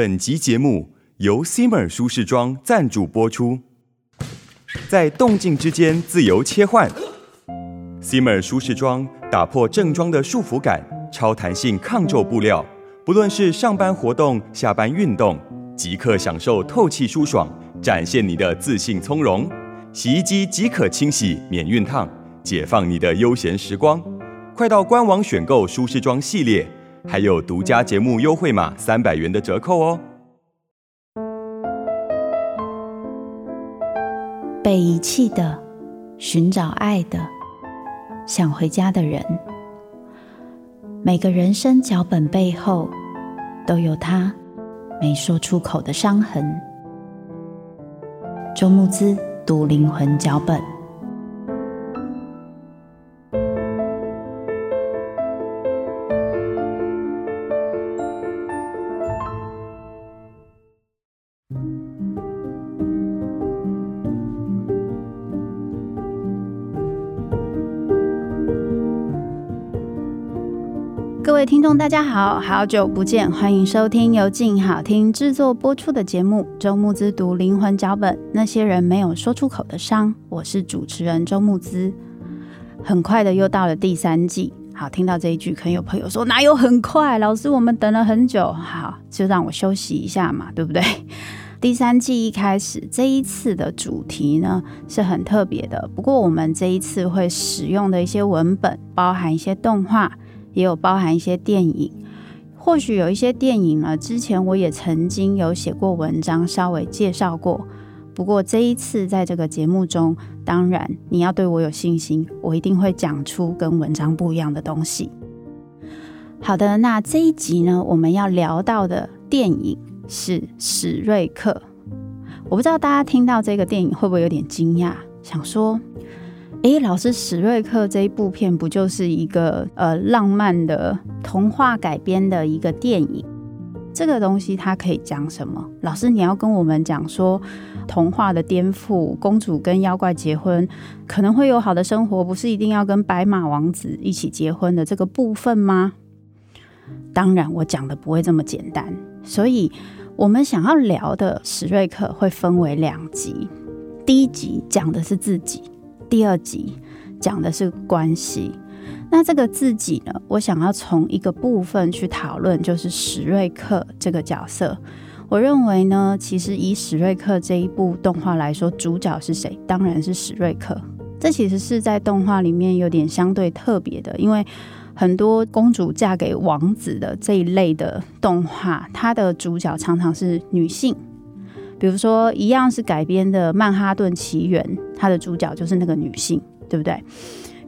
本集节目由 Simmer 舒适装赞助播出。在动静之间自由切换，Simmer 舒适装打破正装的束缚感，超弹性抗皱布料，不论是上班活动、下班运动，即刻享受透气舒爽，展现你的自信从容。洗衣机即可清洗免熨烫，解放你的悠闲时光。快到官网选购舒适装系列。还有独家节目优惠码三百元的折扣哦！被遗弃的，寻找爱的，想回家的人。每个人生脚本背后，都有他没说出口的伤痕。周慕姿读灵魂脚本。位听众，大家好，好久不见，欢迎收听由静好听制作播出的节目《周木之读灵魂脚本》，那些人没有说出口的伤，我是主持人周木之。很快的又到了第三季，好，听到这一句，可能有朋友说哪有很快？老师，我们等了很久，好，就让我休息一下嘛，对不对？第三季一开始，这一次的主题呢是很特别的，不过我们这一次会使用的一些文本，包含一些动画。也有包含一些电影，或许有一些电影呢，之前我也曾经有写过文章，稍微介绍过。不过这一次在这个节目中，当然你要对我有信心，我一定会讲出跟文章不一样的东西。好的，那这一集呢，我们要聊到的电影是史瑞克。我不知道大家听到这个电影会不会有点惊讶，想说。诶，老师，史瑞克这一部片不就是一个呃浪漫的童话改编的一个电影？这个东西它可以讲什么？老师，你要跟我们讲说童话的颠覆，公主跟妖怪结婚可能会有好的生活，不是一定要跟白马王子一起结婚的这个部分吗？当然，我讲的不会这么简单。所以，我们想要聊的史瑞克会分为两集，第一集讲的是自己。第二集讲的是关系，那这个自己呢，我想要从一个部分去讨论，就是史瑞克这个角色。我认为呢，其实以史瑞克这一部动画来说，主角是谁？当然是史瑞克。这其实是在动画里面有点相对特别的，因为很多公主嫁给王子的这一类的动画，它的主角常常是女性。比如说，一样是改编的《曼哈顿奇缘》，它的主角就是那个女性，对不对？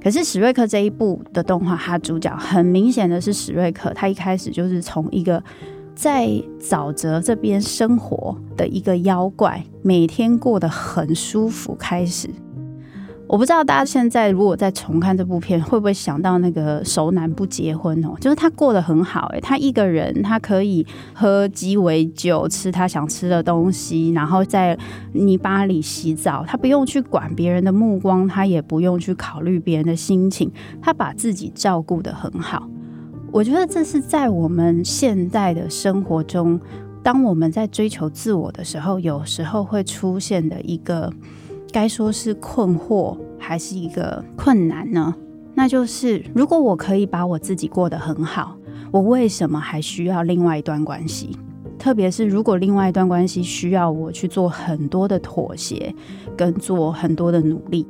可是史瑞克这一部的动画，它主角很明显的是史瑞克，他一开始就是从一个在沼泽这边生活的一个妖怪，每天过得很舒服开始。我不知道大家现在如果再重看这部片，会不会想到那个熟男不结婚哦？就是他过得很好诶，他一个人，他可以喝鸡尾酒，吃他想吃的东西，然后在泥巴里洗澡，他不用去管别人的目光，他也不用去考虑别人的心情，他把自己照顾得很好。我觉得这是在我们现在的生活中，当我们在追求自我的时候，有时候会出现的一个。该说是困惑还是一个困难呢？那就是如果我可以把我自己过得很好，我为什么还需要另外一段关系？特别是如果另外一段关系需要我去做很多的妥协，跟做很多的努力。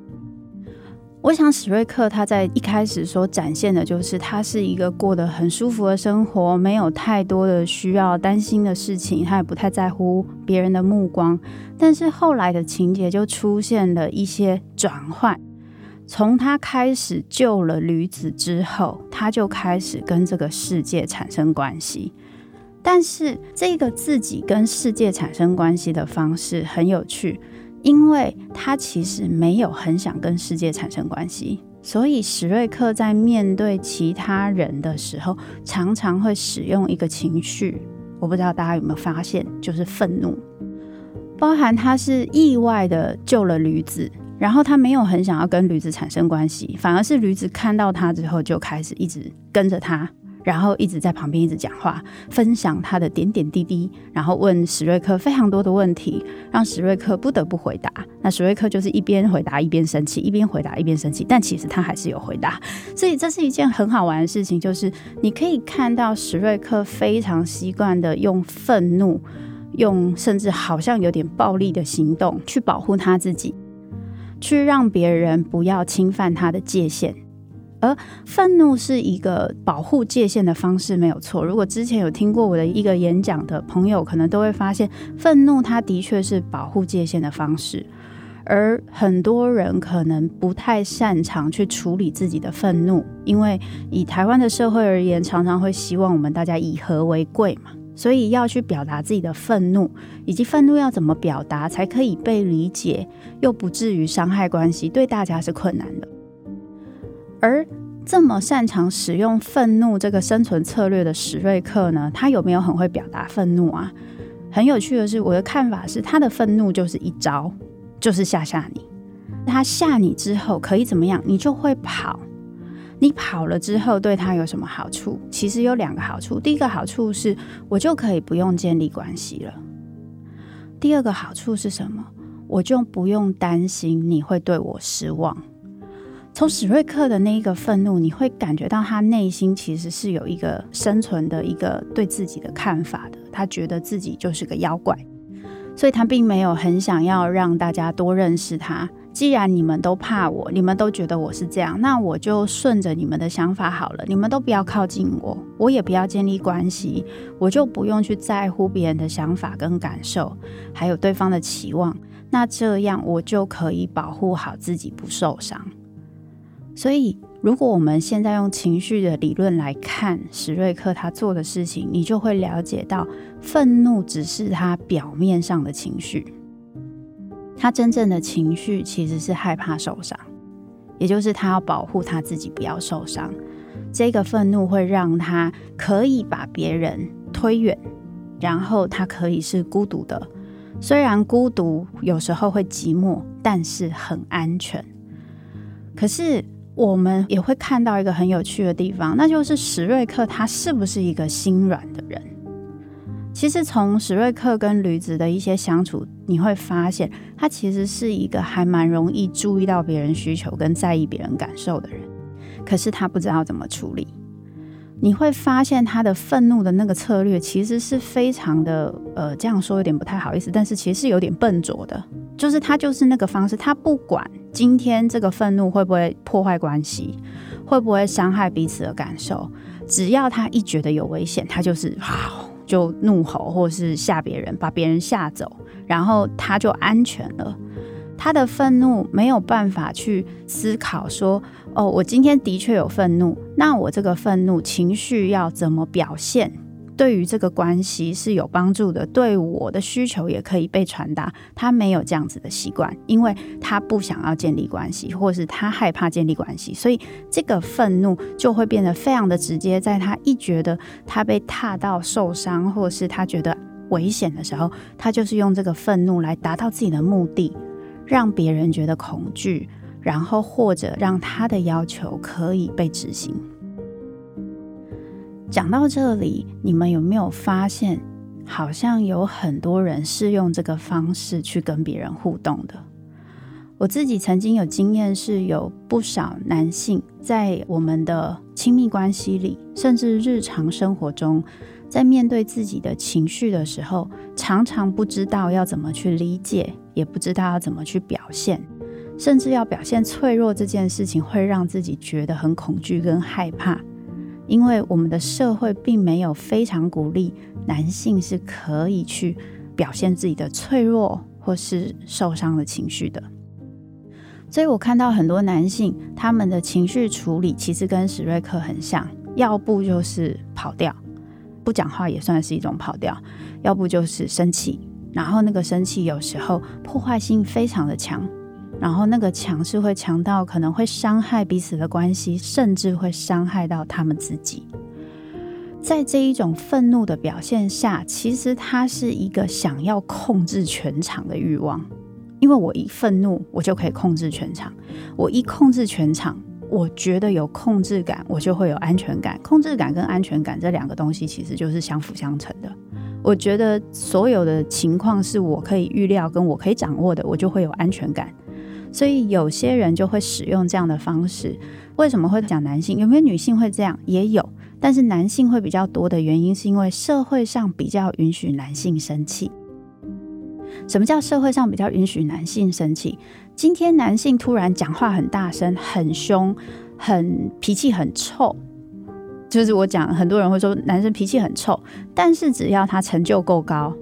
我想史瑞克他在一开始所展现的就是他是一个过得很舒服的生活，没有太多的需要担心的事情，他也不太在乎别人的目光。但是后来的情节就出现了一些转换，从他开始救了驴子之后，他就开始跟这个世界产生关系。但是这个自己跟世界产生关系的方式很有趣。因为他其实没有很想跟世界产生关系，所以史瑞克在面对其他人的时候，常常会使用一个情绪。我不知道大家有没有发现，就是愤怒，包含他是意外的救了驴子，然后他没有很想要跟驴子产生关系，反而是驴子看到他之后就开始一直跟着他，然后一直在旁边一直讲话，分享他的点点滴滴，然后问史瑞克非常多的问题，让史瑞克不得不回答。那史瑞克就是一边回答一边生气，一边回答一边生气，但其实他还是有回答。所以这是一件很好玩的事情，就是你可以看到史瑞克非常习惯的用愤怒，用甚至好像有点暴力的行动去保护他自己，去让别人不要侵犯他的界限。而愤怒是一个保护界限的方式，没有错。如果之前有听过我的一个演讲的朋友，可能都会发现，愤怒它的确是保护界限的方式。而很多人可能不太擅长去处理自己的愤怒，因为以台湾的社会而言，常常会希望我们大家以和为贵嘛，所以要去表达自己的愤怒，以及愤怒要怎么表达才可以被理解，又不至于伤害关系，对大家是困难的。而这么擅长使用愤怒这个生存策略的史瑞克呢，他有没有很会表达愤怒啊？很有趣的是，我的看法是，他的愤怒就是一招，就是吓吓你。他吓你之后可以怎么样？你就会跑。你跑了之后，对他有什么好处？其实有两个好处。第一个好处是我就可以不用建立关系了。第二个好处是什么？我就不用担心你会对我失望。从史瑞克的那一个愤怒，你会感觉到他内心其实是有一个生存的一个对自己的看法的。他觉得自己就是个妖怪，所以他并没有很想要让大家多认识他。既然你们都怕我，你们都觉得我是这样，那我就顺着你们的想法好了。你们都不要靠近我，我也不要建立关系，我就不用去在乎别人的想法跟感受，还有对方的期望。那这样我就可以保护好自己，不受伤。所以，如果我们现在用情绪的理论来看史瑞克他做的事情，你就会了解到，愤怒只是他表面上的情绪，他真正的情绪其实是害怕受伤，也就是他要保护他自己不要受伤。这个愤怒会让他可以把别人推远，然后他可以是孤独的，虽然孤独有时候会寂寞，但是很安全。可是。我们也会看到一个很有趣的地方，那就是史瑞克他是不是一个心软的人？其实从史瑞克跟驴子的一些相处，你会发现他其实是一个还蛮容易注意到别人需求跟在意别人感受的人，可是他不知道怎么处理。你会发现他的愤怒的那个策略其实是非常的，呃，这样说有点不太好意思，但是其实是有点笨拙的，就是他就是那个方式，他不管今天这个愤怒会不会破坏关系，会不会伤害彼此的感受，只要他一觉得有危险，他就是好就怒吼或是吓别人，把别人吓走，然后他就安全了。他的愤怒没有办法去思考说，哦，我今天的确有愤怒，那我这个愤怒情绪要怎么表现，对于这个关系是有帮助的，对我的需求也可以被传达。他没有这样子的习惯，因为他不想要建立关系，或是他害怕建立关系，所以这个愤怒就会变得非常的直接。在他一觉得他被踏到受伤，或是他觉得危险的时候，他就是用这个愤怒来达到自己的目的。让别人觉得恐惧，然后或者让他的要求可以被执行。讲到这里，你们有没有发现，好像有很多人是用这个方式去跟别人互动的？我自己曾经有经验，是有不少男性在我们的亲密关系里，甚至日常生活中，在面对自己的情绪的时候，常常不知道要怎么去理解。也不知道要怎么去表现，甚至要表现脆弱这件事情，会让自己觉得很恐惧跟害怕，因为我们的社会并没有非常鼓励男性是可以去表现自己的脆弱或是受伤的情绪的。所以我看到很多男性，他们的情绪处理其实跟史瑞克很像，要不就是跑掉，不讲话也算是一种跑掉，要不就是生气。然后那个生气有时候破坏性非常的强，然后那个强是会强到可能会伤害彼此的关系，甚至会伤害到他们自己。在这一种愤怒的表现下，其实他是一个想要控制全场的欲望，因为我一愤怒，我就可以控制全场，我一控制全场，我觉得有控制感，我就会有安全感。控制感跟安全感这两个东西其实就是相辅相成的。我觉得所有的情况是我可以预料跟我可以掌握的，我就会有安全感。所以有些人就会使用这样的方式。为什么会讲男性？有没有女性会这样？也有，但是男性会比较多的原因，是因为社会上比较允许男性生气。什么叫社会上比较允许男性生气？今天男性突然讲话很大声、很凶、很脾气很臭，就是我讲，很多人会说男生脾气很臭，但是只要他成就够高，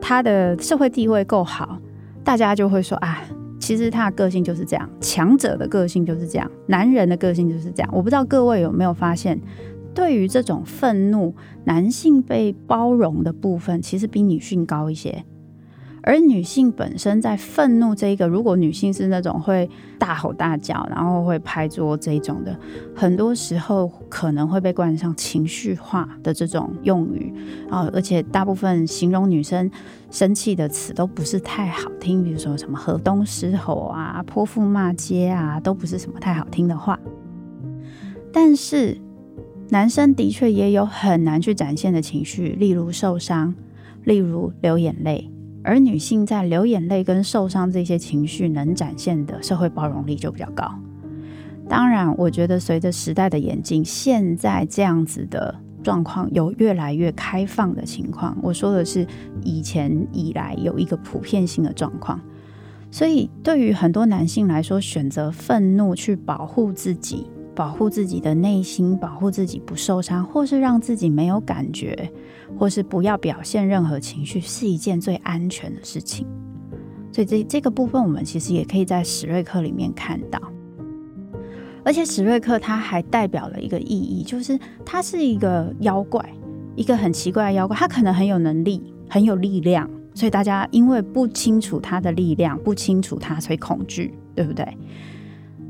他的社会地位够好，大家就会说啊。其实他的个性就是这样，强者的个性就是这样，男人的个性就是这样。我不知道各位有没有发现，对于这种愤怒，男性被包容的部分，其实比女性高一些。而女性本身在愤怒这一个，如果女性是那种会大吼大叫，然后会拍桌这一种的，很多时候可能会被冠上情绪化的这种用语啊，而且大部分形容女生生气的词都不是太好听，比如说什么河东狮吼啊、泼妇骂街啊，都不是什么太好听的话。但是男生的确也有很难去展现的情绪，例如受伤，例如流眼泪。而女性在流眼泪跟受伤这些情绪能展现的社会包容力就比较高。当然，我觉得随着时代的演进，现在这样子的状况有越来越开放的情况。我说的是以前以来有一个普遍性的状况。所以，对于很多男性来说，选择愤怒去保护自己。保护自己的内心，保护自己不受伤，或是让自己没有感觉，或是不要表现任何情绪，是一件最安全的事情。所以这这个部分，我们其实也可以在史瑞克里面看到。而且史瑞克他还代表了一个意义，就是他是一个妖怪，一个很奇怪的妖怪。他可能很有能力，很有力量，所以大家因为不清楚他的力量，不清楚他，所以恐惧，对不对？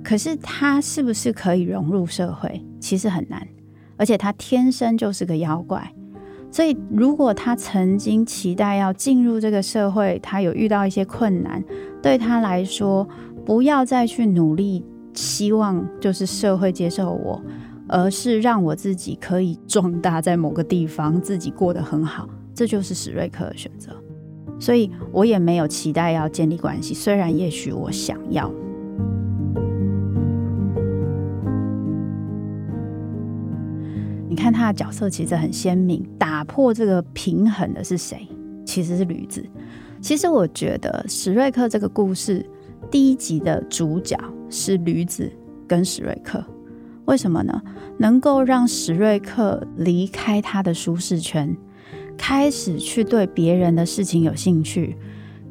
可是他是不是可以融入社会？其实很难，而且他天生就是个妖怪。所以，如果他曾经期待要进入这个社会，他有遇到一些困难，对他来说，不要再去努力，希望就是社会接受我，而是让我自己可以壮大在某个地方，自己过得很好，这就是史瑞克的选择。所以我也没有期待要建立关系，虽然也许我想要。他的角色其实很鲜明，打破这个平衡的是谁？其实是驴子。其实我觉得史瑞克这个故事第一集的主角是驴子跟史瑞克，为什么呢？能够让史瑞克离开他的舒适圈，开始去对别人的事情有兴趣。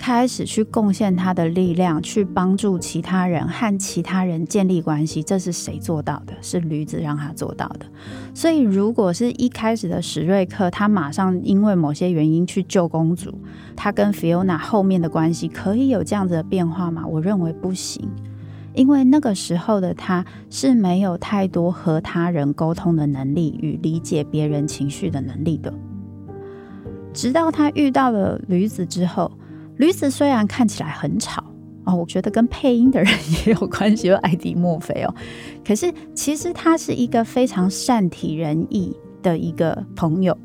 开始去贡献他的力量，去帮助其他人和其他人建立关系，这是谁做到的？是驴子让他做到的。所以，如果是一开始的史瑞克，他马上因为某些原因去救公主，他跟 Fiona 后面的关系可以有这样子的变化吗？我认为不行，因为那个时候的他是没有太多和他人沟通的能力与理解别人情绪的能力的。直到他遇到了驴子之后。驴子虽然看起来很吵哦，我觉得跟配音的人 也有关系，有艾迪墨菲哦。可是其实他是一个非常善体人意的一个朋友，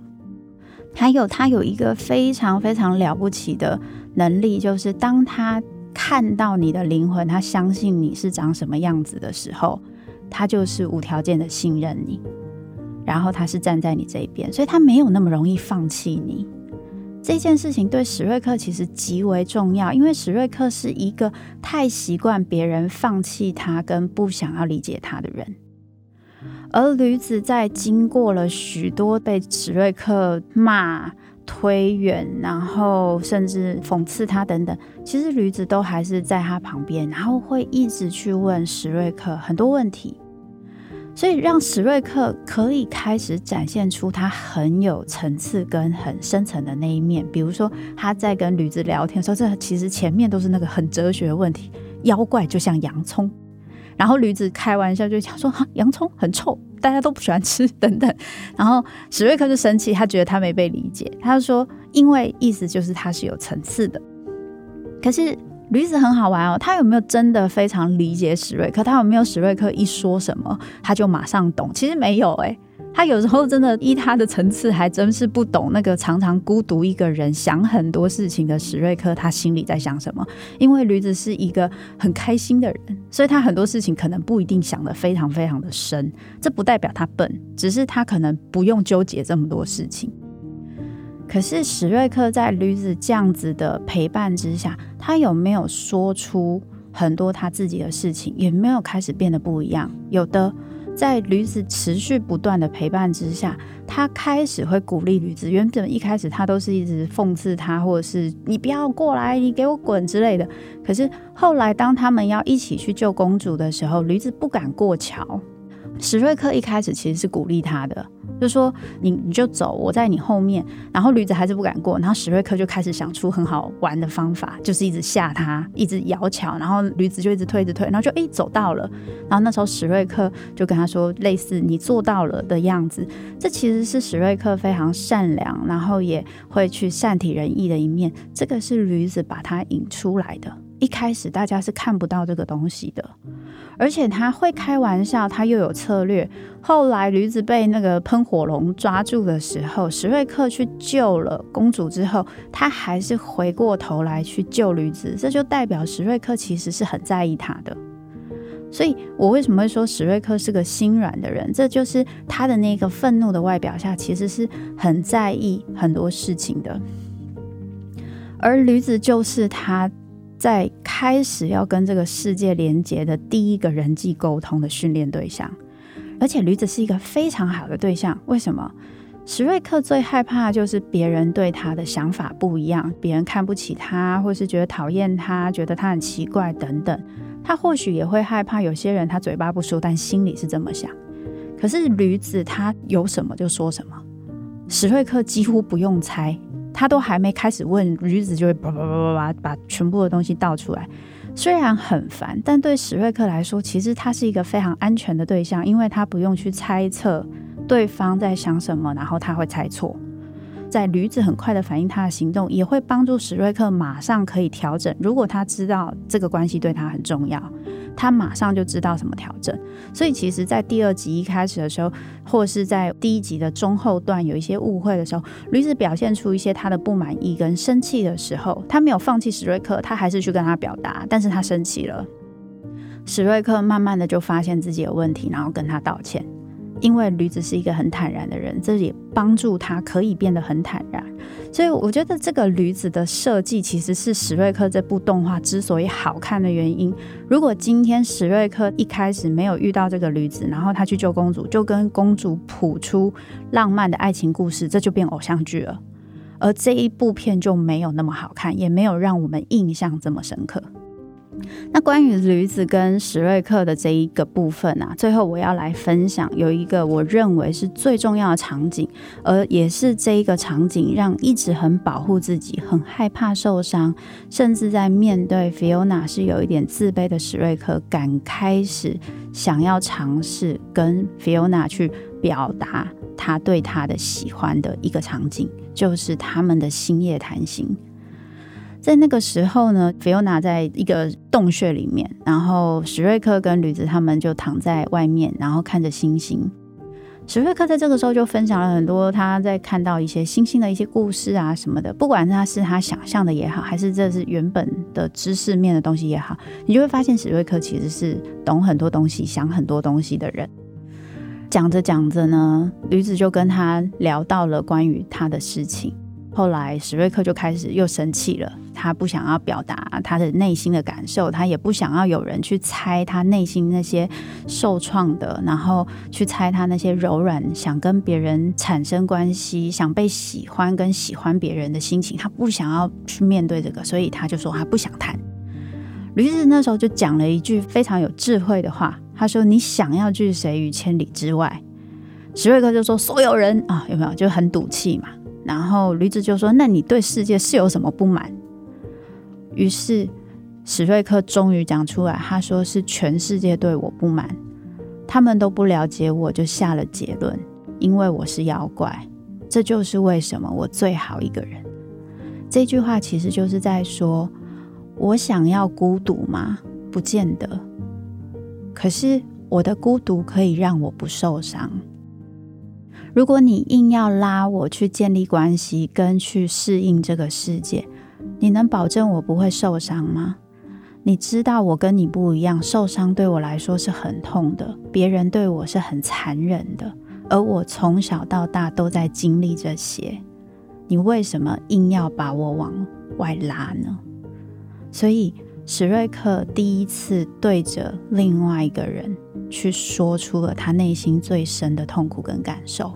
还有他有一个非常非常了不起的能力，就是当他看到你的灵魂，他相信你是长什么样子的时候，他就是无条件的信任你，然后他是站在你这一边，所以他没有那么容易放弃你。这件事情对史瑞克其实极为重要，因为史瑞克是一个太习惯别人放弃他跟不想要理解他的人，而驴子在经过了许多被史瑞克骂、推远，然后甚至讽刺他等等，其实驴子都还是在他旁边，然后会一直去问史瑞克很多问题。所以让史瑞克可以开始展现出他很有层次跟很深层的那一面，比如说他在跟驴子聊天的时候，这其实前面都是那个很哲学的问题，妖怪就像洋葱，然后驴子开玩笑就讲说哈，洋葱很臭，大家都不喜欢吃等等，然后史瑞克就生气，他觉得他没被理解，他就说，因为意思就是他是有层次的，可是驴子很好玩哦，他有没有真的非常理解史瑞克？他有没有史瑞克一说什么他就马上懂？其实没有诶，他有时候真的依他的层次还真是不懂那个常常孤独一个人想很多事情的史瑞克，他心里在想什么？因为驴子是一个很开心的人，所以他很多事情可能不一定想得非常非常的深。这不代表他笨，只是他可能不用纠结这么？多事情。可是史瑞克在驴子这样子的陪伴之下，他有没有说出很多他自己的事情？也没有开始变得不一样。有的，在驴子持续不断的陪伴之下，他开始会鼓励驴子。原本一开始他都是一直讽刺他，或者是你不要过来，你给我滚之类的。可是后来当他们要一起去救公主的时候，驴子不敢过桥。史瑞克一开始其实是鼓励他的，就说你你就走，我在你后面。然后驴子还是不敢过，然后史瑞克就开始想出很好玩的方法，就是一直吓他，一直摇桥，然后驴子就一直推，一直推，然后就诶走到了。然后那时候史瑞克就跟他说，类似你做到了的样子。这其实是史瑞克非常善良，然后也会去善体人意的一面。这个是驴子把他引出来的。一开始大家是看不到这个东西的。而且他会开玩笑，他又有策略。后来驴子被那个喷火龙抓住的时候，史瑞克去救了公主之后，他还是回过头来去救驴子，这就代表史瑞克其实是很在意他的。所以我为什么会说史瑞克是个心软的人？这就是他的那个愤怒的外表下，其实是很在意很多事情的。而驴子就是他。在开始要跟这个世界连接的第一个人际沟通的训练对象，而且驴子是一个非常好的对象。为什么？史瑞克最害怕就是别人对他的想法不一样，别人看不起他，或是觉得讨厌他，觉得他很奇怪等等。他或许也会害怕有些人他嘴巴不说，但心里是这么想。可是驴子他有什么就说什么，史瑞克几乎不用猜。他都还没开始问，女子就会叭叭叭叭叭把全部的东西倒出来。虽然很烦，但对史瑞克来说，其实他是一个非常安全的对象，因为他不用去猜测对方在想什么，然后他会猜错。在驴子很快的反应他的行动，也会帮助史瑞克马上可以调整。如果他知道这个关系对他很重要。他马上就知道什么调整，所以其实，在第二集一开始的时候，或是在第一集的中后段有一些误会的时候，驴子表现出一些他的不满意跟生气的时候，他没有放弃史瑞克，他还是去跟他表达，但是他生气了。史瑞克慢慢的就发现自己有问题，然后跟他道歉。因为驴子是一个很坦然的人，这也帮助他可以变得很坦然。所以我觉得这个驴子的设计其实是史瑞克这部动画之所以好看的原因。如果今天史瑞克一开始没有遇到这个驴子，然后他去救公主，就跟公主谱出浪漫的爱情故事，这就变偶像剧了。而这一部片就没有那么好看，也没有让我们印象这么深刻。那关于驴子跟史瑞克的这一个部分啊，最后我要来分享有一个我认为是最重要的场景，而也是这一个场景让一直很保护自己、很害怕受伤，甚至在面对 Fiona 是有一点自卑的史瑞克，敢开始想要尝试跟 Fiona 去表达他对他的喜欢的一个场景，就是他们的星夜谈心。在那个时候呢菲欧娜在一个洞穴里面，然后史瑞克跟驴子他们就躺在外面，然后看着星星。史瑞克在这个时候就分享了很多他在看到一些星星的一些故事啊什么的，不管他是他想象的也好，还是这是原本的知识面的东西也好，你就会发现史瑞克其实是懂很多东西、想很多东西的人。讲着讲着呢，驴子就跟他聊到了关于他的事情。后来史瑞克就开始又生气了，他不想要表达他的内心的感受，他也不想要有人去猜他内心那些受创的，然后去猜他那些柔软，想跟别人产生关系，想被喜欢跟喜欢别人的心情，他不想要去面对这个，所以他就说他不想谈。驴子那时候就讲了一句非常有智慧的话，他说：“你想要拒谁于千里之外？”石瑞克就说：“所有人啊，有没有？就很赌气嘛。”然后驴子就说：“那你对世界是有什么不满？”于是史瑞克终于讲出来，他说：“是全世界对我不满，他们都不了解我，就下了结论，因为我是妖怪。这就是为什么我最好一个人。”这句话其实就是在说，我想要孤独吗？不见得。可是我的孤独可以让我不受伤。如果你硬要拉我去建立关系，跟去适应这个世界，你能保证我不会受伤吗？你知道我跟你不一样，受伤对我来说是很痛的，别人对我是很残忍的，而我从小到大都在经历这些。你为什么硬要把我往外拉呢？所以史瑞克第一次对着另外一个人去说出了他内心最深的痛苦跟感受。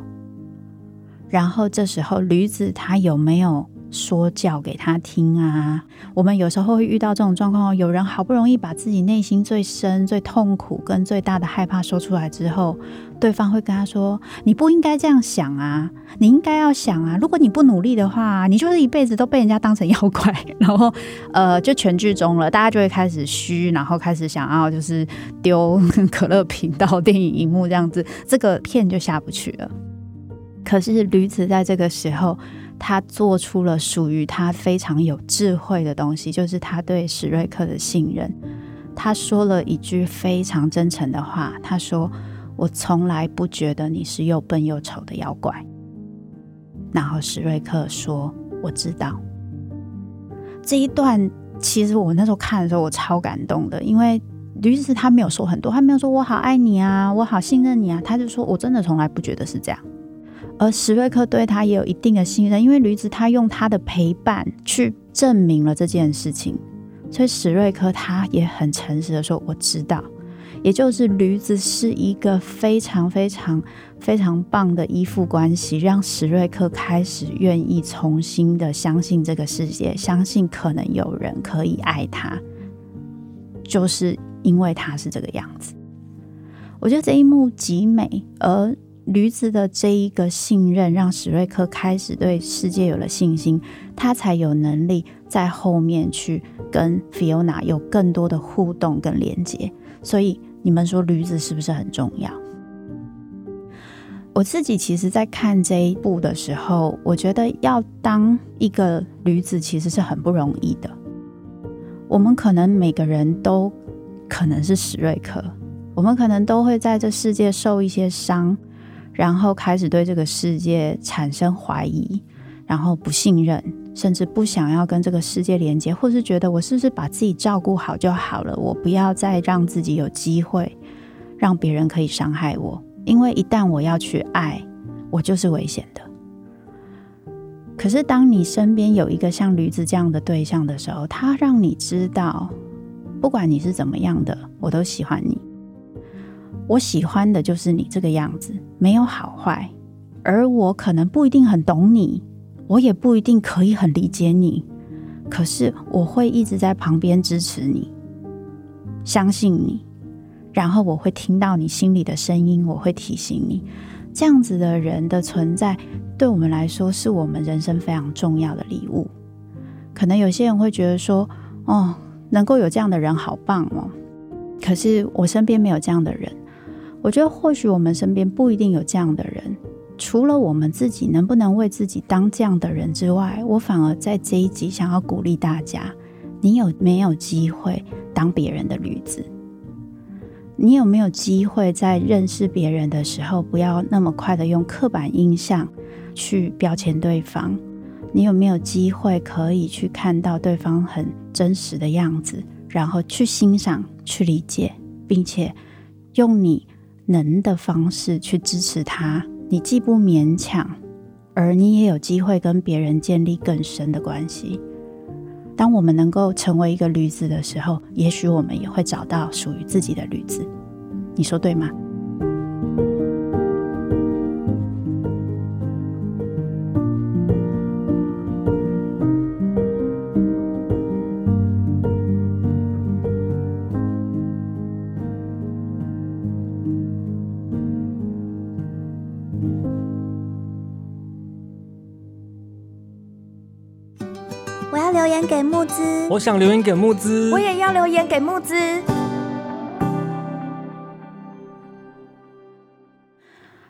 然后这时候驴子他有没有说教给他听啊？我们有时候会遇到这种状况，有人好不容易把自己内心最深、最痛苦跟最大的害怕说出来之后。对方会跟他说：“你不应该这样想啊，你应该要想啊，如果你不努力的话，你就是一辈子都被人家当成妖怪。” 然后，呃，就全剧终了，大家就会开始嘘，然后开始想要就是丢 可乐瓶到电影荧幕这样子，这个片就下不去了。可是驴子在这个时候，他做出了属于他非常有智慧的东西，就是他对史瑞克的信任。他说了一句非常真诚的话，他说。我从来不觉得你是又笨又丑的妖怪。然后史瑞克说：“我知道。”这一段其实我那时候看的时候，我超感动的，因为驴子他没有说很多，他没有说“我好爱你啊，我好信任你啊”，他就说：“我真的从来不觉得是这样。”而史瑞克对他也有一定的信任，因为驴子他用他的陪伴去证明了这件事情，所以史瑞克他也很诚实的说：“我知道。”也就是驴子是一个非常非常非常棒的依附关系，让史瑞克开始愿意重新的相信这个世界，相信可能有人可以爱他，就是因为他是这个样子。我觉得这一幕极美，而驴子的这一个信任，让史瑞克开始对世界有了信心，他才有能力在后面去跟 Fiona 有更多的互动跟连接，所以。你们说驴子是不是很重要？我自己其实，在看这一部的时候，我觉得要当一个驴子其实是很不容易的。我们可能每个人都可能是史瑞克，我们可能都会在这世界受一些伤，然后开始对这个世界产生怀疑，然后不信任。甚至不想要跟这个世界连接，或是觉得我是不是把自己照顾好就好了？我不要再让自己有机会让别人可以伤害我，因为一旦我要去爱，我就是危险的。可是当你身边有一个像驴子这样的对象的时候，他让你知道，不管你是怎么样的，我都喜欢你。我喜欢的就是你这个样子，没有好坏，而我可能不一定很懂你。我也不一定可以很理解你，可是我会一直在旁边支持你，相信你，然后我会听到你心里的声音，我会提醒你，这样子的人的存在，对我们来说是我们人生非常重要的礼物。可能有些人会觉得说，哦，能够有这样的人好棒哦，可是我身边没有这样的人。我觉得或许我们身边不一定有这样的人。除了我们自己能不能为自己当这样的人之外，我反而在这一集想要鼓励大家：你有没有机会当别人的驴子？你有没有机会在认识别人的时候，不要那么快的用刻板印象去标签对方？你有没有机会可以去看到对方很真实的样子，然后去欣赏、去理解，并且用你能的方式去支持他？你既不勉强，而你也有机会跟别人建立更深的关系。当我们能够成为一个驴子的时候，也许我们也会找到属于自己的驴子。你说对吗？给慕姿，我想留言给木子，我也要留言给木子。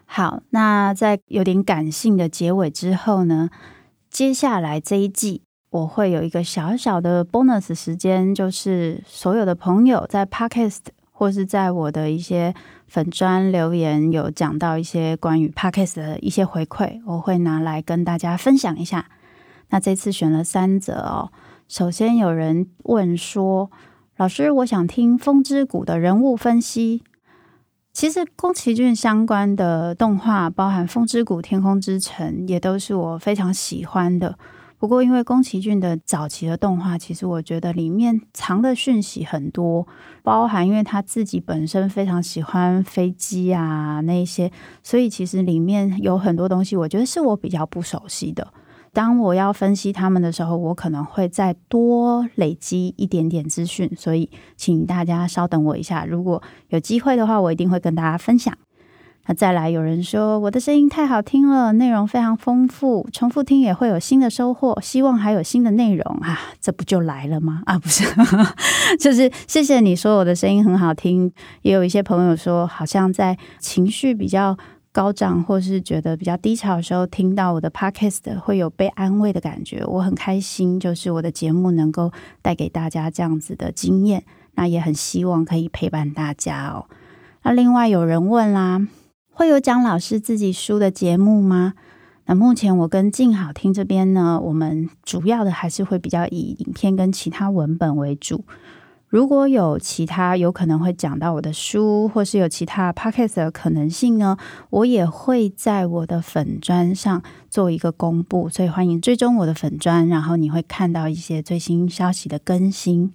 好，那在有点感性的结尾之后呢，接下来这一季我会有一个小小的 bonus 时间，就是所有的朋友在 Podcast 或是在我的一些粉专留言，有讲到一些关于 Podcast 的一些回馈，我会拿来跟大家分享一下。那这次选了三则哦。首先有人问说：“老师，我想听《风之谷》的人物分析。”其实宫崎骏相关的动画，包含《风之谷》《天空之城》，也都是我非常喜欢的。不过，因为宫崎骏的早期的动画，其实我觉得里面藏的讯息很多，包含因为他自己本身非常喜欢飞机啊那些，所以其实里面有很多东西，我觉得是我比较不熟悉的。当我要分析他们的时候，我可能会再多累积一点点资讯，所以请大家稍等我一下。如果有机会的话，我一定会跟大家分享。那再来，有人说我的声音太好听了，内容非常丰富，重复听也会有新的收获。希望还有新的内容啊，这不就来了吗？啊，不是，就是谢谢你说我的声音很好听。也有一些朋友说，好像在情绪比较。高涨或是觉得比较低潮的时候，听到我的 podcast 会有被安慰的感觉，我很开心。就是我的节目能够带给大家这样子的经验，那也很希望可以陪伴大家哦。那另外有人问啦，会有讲老师自己书的节目吗？那目前我跟静好听这边呢，我们主要的还是会比较以影片跟其他文本为主。如果有其他有可能会讲到我的书，或是有其他 p o c a s t 的可能性呢，我也会在我的粉专上做一个公布，所以欢迎追踪我的粉专，然后你会看到一些最新消息的更新。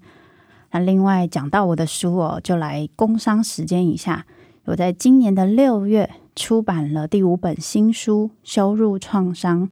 那另外讲到我的书哦，就来工商时间一下，我在今年的六月出版了第五本新书《羞辱创伤》，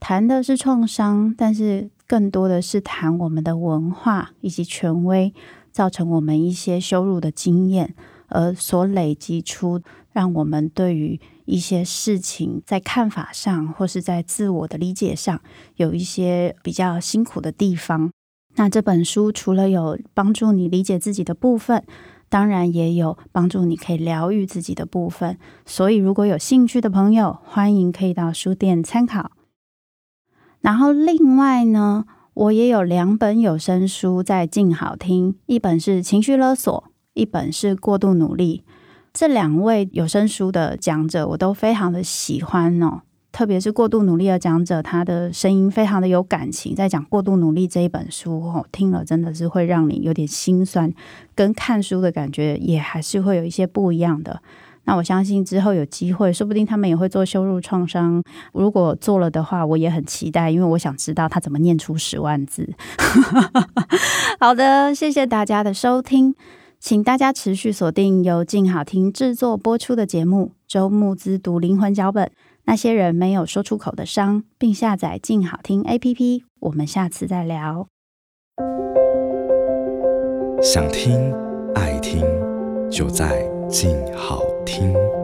谈的是创伤，但是。更多的是谈我们的文化以及权威造成我们一些羞辱的经验，而所累积出让我们对于一些事情在看法上或是在自我的理解上有一些比较辛苦的地方。那这本书除了有帮助你理解自己的部分，当然也有帮助你可以疗愈自己的部分。所以如果有兴趣的朋友，欢迎可以到书店参考。然后另外呢，我也有两本有声书在静好听，一本是情绪勒索，一本是过度努力。这两位有声书的讲者，我都非常的喜欢哦。特别是过度努力的讲者，他的声音非常的有感情，在讲过度努力这一本书哦，听了真的是会让你有点心酸，跟看书的感觉也还是会有一些不一样的。那我相信之后有机会，说不定他们也会做羞辱创伤。如果做了的话，我也很期待，因为我想知道他怎么念出十万字。好的，谢谢大家的收听，请大家持续锁定由静好听制作播出的节目《周木之读灵魂脚本》，那些人没有说出口的伤，并下载静好听 APP。我们下次再聊。想听爱听，就在静好听。